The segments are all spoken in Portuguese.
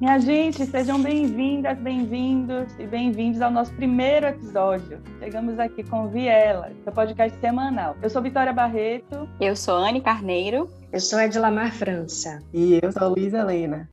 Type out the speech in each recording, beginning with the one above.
Minha gente, sejam bem-vindas, bem-vindos e bem-vindos ao nosso primeiro episódio. Chegamos aqui com Viela, seu podcast semanal. Eu sou Vitória Barreto. Eu sou Anne Carneiro. Eu sou Edlamar França. E eu sou Luísa Helena.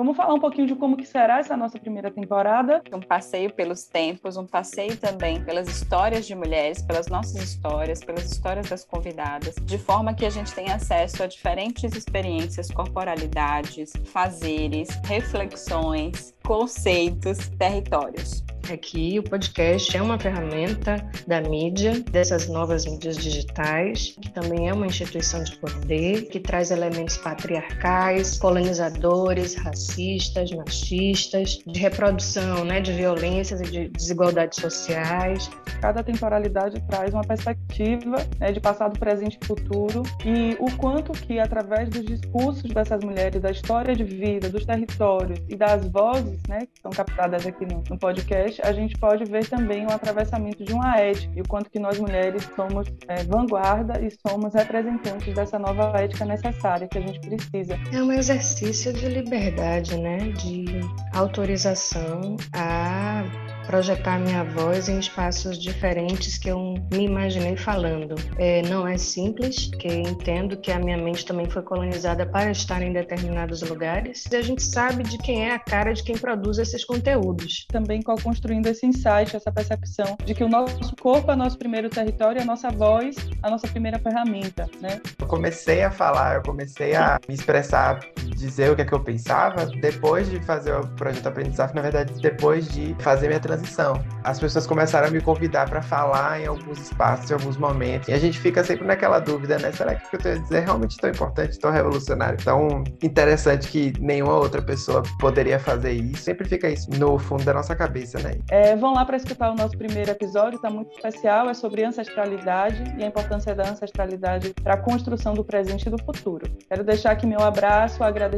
Vamos falar um pouquinho de como que será essa nossa primeira temporada. Um passeio pelos tempos, um passeio também pelas histórias de mulheres, pelas nossas histórias, pelas histórias das convidadas, de forma que a gente tenha acesso a diferentes experiências, corporalidades, fazeres, reflexões, conceitos, territórios. Aqui o podcast é uma ferramenta da mídia, dessas novas mídias digitais, que também é uma instituição de poder, que traz elementos patriarcais, colonizadores, racistas, machistas, de reprodução né, de violências e de desigualdades sociais. Cada temporalidade traz uma perspectiva né, de passado, presente e futuro, e o quanto que, através dos discursos dessas mulheres, da história de vida, dos territórios e das vozes né, que são captadas aqui no, no podcast, a gente pode ver também o atravessamento de uma ética e o quanto que nós mulheres somos é, vanguarda e somos representantes dessa nova ética necessária que a gente precisa. É um exercício de liberdade, né? De autorização a projetar minha voz em espaços diferentes que eu me imaginei falando. É, não é simples, porque entendo que a minha mente também foi colonizada para estar em determinados lugares. E a gente sabe de quem é a cara de quem produz esses conteúdos. Também construindo esse insight, essa percepção de que o nosso corpo é nosso primeiro território, a nossa voz, a nossa primeira ferramenta, né? Eu comecei a falar, eu comecei a me expressar, dizer o que é que eu pensava depois de fazer o projeto Aprendizagem, na verdade, depois de fazer minha transição transição. As pessoas começaram a me convidar para falar em alguns espaços, em alguns momentos. E a gente fica sempre naquela dúvida, né? Será que o que eu tenho a dizer é realmente tão importante, tão revolucionário, tão interessante que nenhuma outra pessoa poderia fazer isso? Sempre fica isso no fundo da nossa cabeça, né? É, vão lá para escutar o nosso primeiro episódio, está muito especial, é sobre ancestralidade e a importância da ancestralidade para a construção do presente e do futuro. Quero deixar aqui meu abraço, agradecimento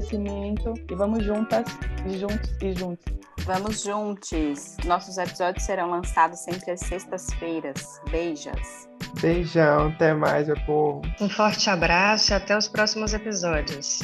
e vamos juntas, juntos e juntos. Vamos juntos. Nossos episódios serão lançados sempre às sextas-feiras. Beijas. Beijão, até mais, meu povo. Um forte abraço e até os próximos episódios.